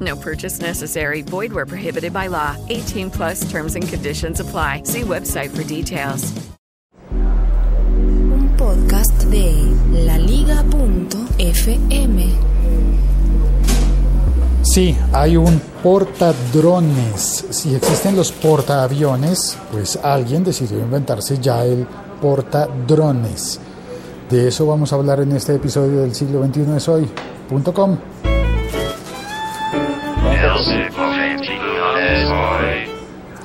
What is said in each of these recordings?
No purchase necessary. Void where prohibited by law. 18 plus terms and conditions apply. See website for details. Un podcast de laliga.fm. Sí, hay un portadrones. Si existen los portaaviones, pues alguien decidió inventarse ya el portadrones. De eso vamos a hablar en este episodio del siglo XXI es hoy.com.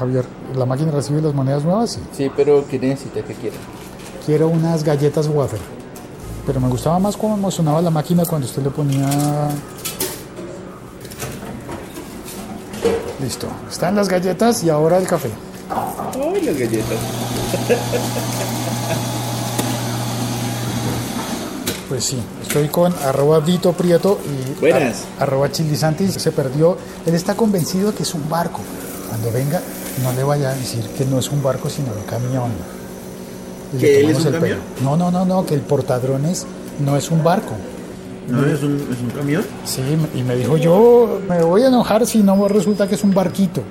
Javier, ¿la máquina recibe las monedas nuevas? Sí. Sí, pero ¿qué necesita? ¿Qué quiere? Quiero unas galletas wafer. Pero me gustaba más cómo emocionaba la máquina cuando usted le ponía... Listo. Están las galletas y ahora el café. ¡Ay, las galletas! Pues sí, estoy con arroba Vito Prieto y Buenas. arroba Chilisantis. Se perdió. Él está convencido que es un barco. Cuando venga, no le vaya a decir que no es un barco, sino un camión. Y le ¿Que él es un el camión? pelo. No, no, no, no, que el portadrones no es un barco. ¿No es un, es un camión? Sí, y me dijo, yo me voy a enojar si no resulta que es un barquito.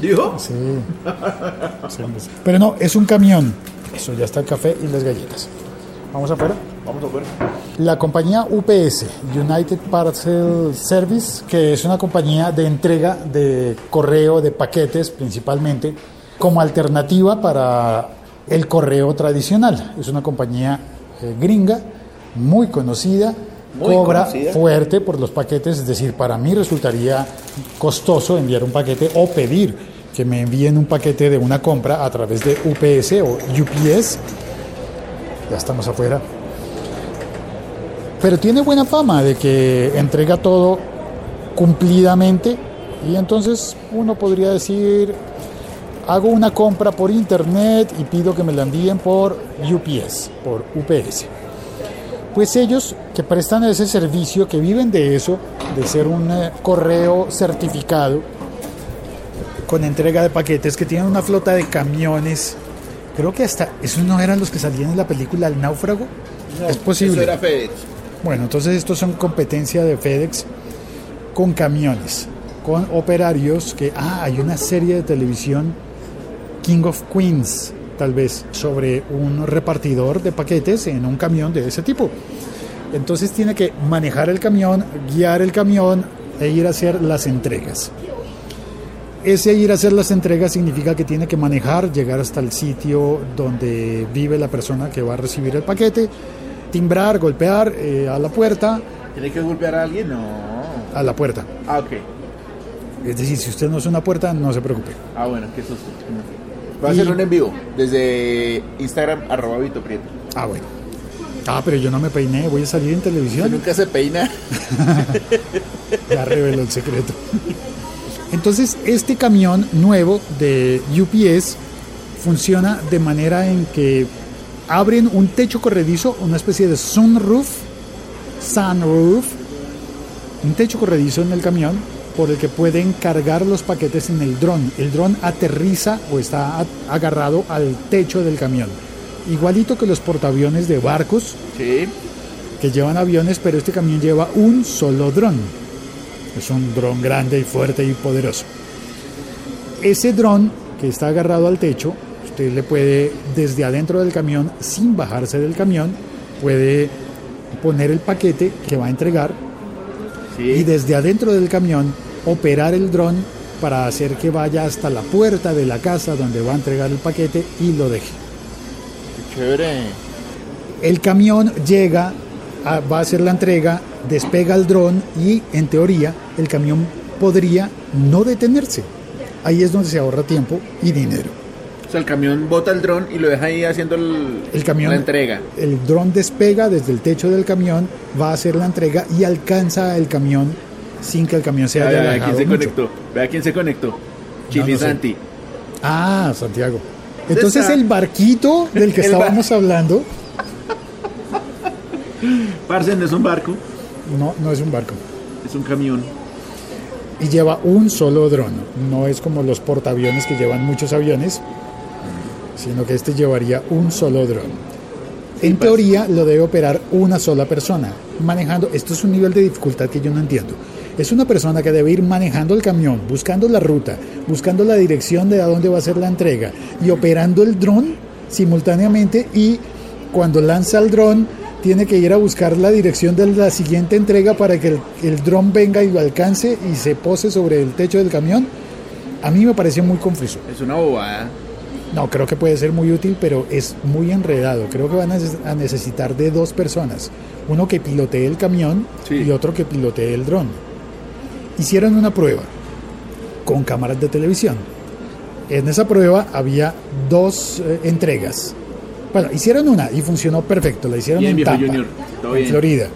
¿Dijo? Sí. Pero no, es un camión. Eso, ya está el café y las galletas. Vamos afuera. Vamos a ver. La compañía UPS, United Parcel Service, que es una compañía de entrega de correo de paquetes principalmente, como alternativa para el correo tradicional. Es una compañía eh, gringa, muy conocida, Muy cobra conocida. fuerte por los paquetes, es decir, para mí resultaría costoso enviar un paquete o pedir que me envíen un paquete de una compra a través de UPS o UPS. Ya estamos afuera pero tiene buena fama de que entrega todo cumplidamente y entonces uno podría decir hago una compra por internet y pido que me la envíen por UPS, por UPS. Pues ellos que prestan ese servicio, que viven de eso, de ser un eh, correo certificado con entrega de paquetes, que tienen una flota de camiones, creo que hasta esos no eran los que salían en la película El náufrago. es posible. Eso era FedEx. Bueno, entonces estos son competencia de FedEx con camiones, con operarios que, ah, hay una serie de televisión, King of Queens, tal vez, sobre un repartidor de paquetes en un camión de ese tipo. Entonces tiene que manejar el camión, guiar el camión e ir a hacer las entregas. Ese ir a hacer las entregas significa que tiene que manejar, llegar hasta el sitio donde vive la persona que va a recibir el paquete, timbrar, golpear eh, a la puerta, ¿Tiene que golpear a alguien? No. a la puerta. Ah, ok. Es decir, si usted no es una puerta, no se preocupe. Ah, bueno, qué susto. Va a Y- hacer un en vivo desde Instagram, arroba Vito Prieto. Ah, bueno. Ah, pero yo no me peiné, voy a salir en televisión. nunca se peina. Ya reveló el secreto. Entonces, este camión nuevo de UPS funciona de manera en que abren un techo corredizo, una especie de sunroof, sunroof, un techo corredizo en el camión por el que pueden cargar los paquetes en el dron. El dron aterriza o está agarrado al techo del camión. Igualito que los portaaviones de barcos Sí. que llevan aviones, pero este camión lleva un solo dron. Es un dron grande y fuerte y poderoso. Ese dron que está agarrado al techo, usted le puede desde adentro del camión, sin bajarse del camión, puede poner el paquete que va a entregar Sí. y desde adentro del camión operar el dron para hacer que vaya hasta la puerta de la casa donde va a entregar el paquete y lo deje. Qué chévere. El camión llega, a- va a hacer la entrega, despega el dron y en teoría el camión podría no detenerse. Ahí es donde se ahorra tiempo y dinero. O sea, el camión bota el dron y lo deja ahí haciendo el, El camión, la entrega. El dron despega desde el techo del camión, va a hacer la entrega y alcanza el camión sin que el camión se haya Vea, quién se mucho. conectó. Vea quién se conectó. no Chili sé. Santi. Ah, Santiago. Entonces el barquito del que estábamos hablando, Parce, no es un barco, no, no es un barco. es un camión. y lleva un solo dron. No es como los portaaviones que llevan muchos aviones, sino que este llevaría un solo dron. En teoría lo debe operar una sola persona, manejando, esto es un nivel de dificultad que yo no entiendo. Es una persona que debe ir manejando el camión, buscando la ruta, buscando la dirección de a dónde va a ser la entrega y operando el dron simultáneamente y cuando lanza el dron tiene que ir a buscar la dirección de la siguiente entrega para que el, el dron venga y lo alcance y se pose sobre el techo del camión. A mí me parece muy confuso. Es una bobada. No, creo que puede ser muy útil, pero es muy enredado. Creo que van a neces- a necesitar de dos personas. Uno que pilotee el camión Sí. y otro que pilotee el dron. Hicieron una prueba con cámaras de televisión. En esa prueba había dos eh, entregas. Bueno, hicieron una y funcionó perfecto. La hicieron Bien, en Tampa, en bien. Florida.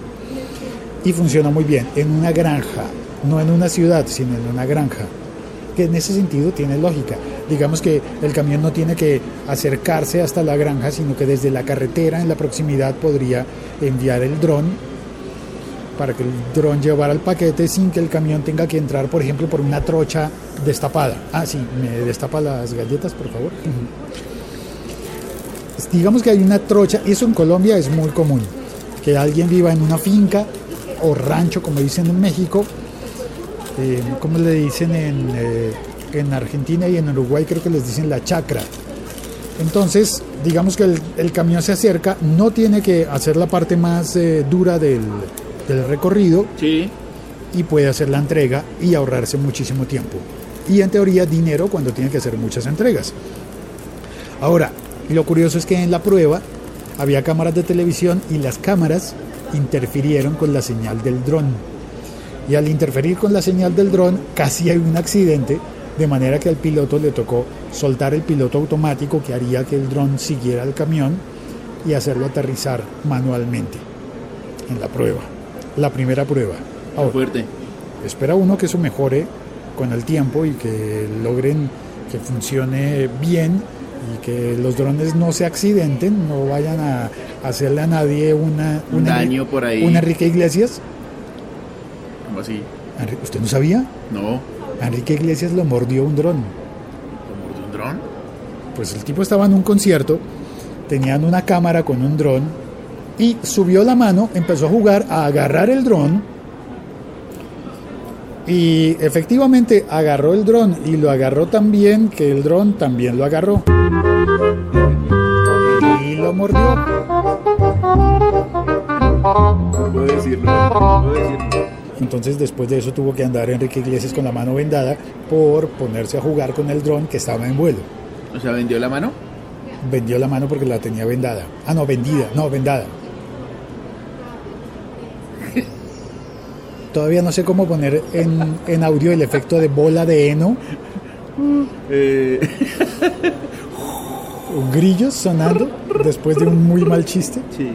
Y funcionó muy bien. En una granja, no en una ciudad, sino en una granja. Que en ese sentido tiene lógica. Digamos que el camión no tiene que acercarse hasta la granja, sino que desde la carretera en la proximidad podría enviar el dron para que el dron llevara el paquete sin que el camión tenga que entrar, por ejemplo, por una trocha destapada. Ah, sí, me destapa las galletas, por favor. Digamos que hay una trocha, eso en Colombia es muy común, que alguien viva en una finca o rancho, como dicen en México, eh, como le dicen en, eh, en Argentina y en Uruguay, creo que les dicen la chacra. Entonces, digamos que el, el camión se acerca, no tiene que hacer la parte más eh, dura del, del recorrido Sí. y puede hacer la entrega y ahorrarse muchísimo tiempo. Y en teoría dinero cuando tiene que hacer muchas entregas. Ahora, lo curioso es que en la prueba había cámaras de televisión y las cámaras interfirieron con la señal del dron. Y al interferir con la señal del dron casi hay un accidente, de manera que al piloto le tocó soltar el piloto automático que haría que el dron siguiera el camión y hacerlo aterrizar manualmente en la prueba. La primera prueba. Ahora, Fuerte. espera uno que eso mejore con el tiempo y que logren que funcione bien y que los drones no se accidenten, no vayan a hacerle a nadie una, Un una- daño por ahí. un Enrique Iglesias. ¿Cómo así? ¿Usted no sabía? No. Enrique Iglesias lo mordió un dron. ¿Lo mordió un dron? Pues el tipo estaba en un concierto, tenían una cámara con un dron y subió la mano, empezó a jugar, a agarrar el dron y efectivamente agarró el dron y lo agarró tan bien que el dron también lo agarró. Y lo mordió. No puedo decirlo. No puedo decirlo. Entonces después de eso tuvo que andar Enrique Iglesias con la mano vendada por ponerse a jugar con el dron que estaba en vuelo. O sea, vendió la mano. Vendió la mano porque la tenía vendada. Ah, no, vendida, no, vendada. Todavía no sé cómo poner en, en audio el efecto de bola de heno, Eh, grillos sonando después de un muy mal chiste. sí.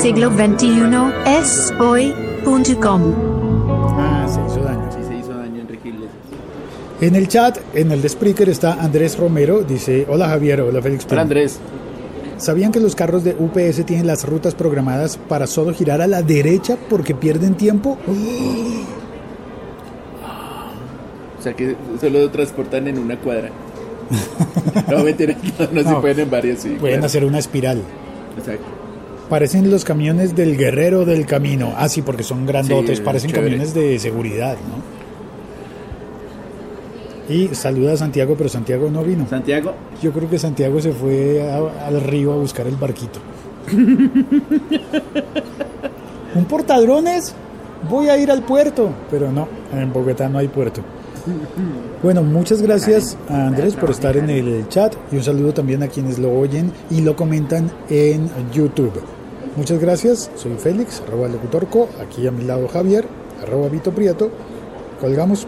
Siglo XXI es hoy.com. Ah, se hizo daño. Sí se hizo daño Enrique Iglesias. En el chat, en el de Spreaker, está Andrés Romero. Dice: Hola Javier, hola Félix. Hola Pino". Andrés. ¿Sabían que los carros de UPS tienen las rutas programadas para solo girar a la derecha porque pierden tiempo? O sea que solo transportan en una cuadra. No, mentira, no, no se No. pueden en varias, sí. Pueden claro. hacer una espiral. Exacto. Parecen los camiones del guerrero del camino. Ah, sí, porque son grandotes, Sí, parecen chévere. camiones de seguridad, ¿no? Y saluda a Santiago, pero Santiago no vino. Santiago, Yo creo que Santiago se fue a- al río a buscar el barquito. ¿Un portadrones? Voy a ir al puerto. Pero no, en Bogotá no hay puerto. Bueno, muchas gracias a Andrés por estar en el chat y un saludo también a quienes lo oyen y lo comentan en YouTube. Muchas gracias, soy Félix, arroba locutorco, aquí a mi lado Javier, arroba Vito Prieto. Colgamos.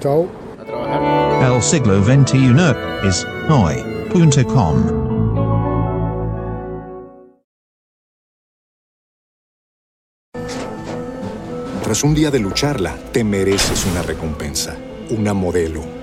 Chao. A trabajar. El siglo XXI es hoy.com. Tras un día de lucharla, te mereces una recompensa, una modelo,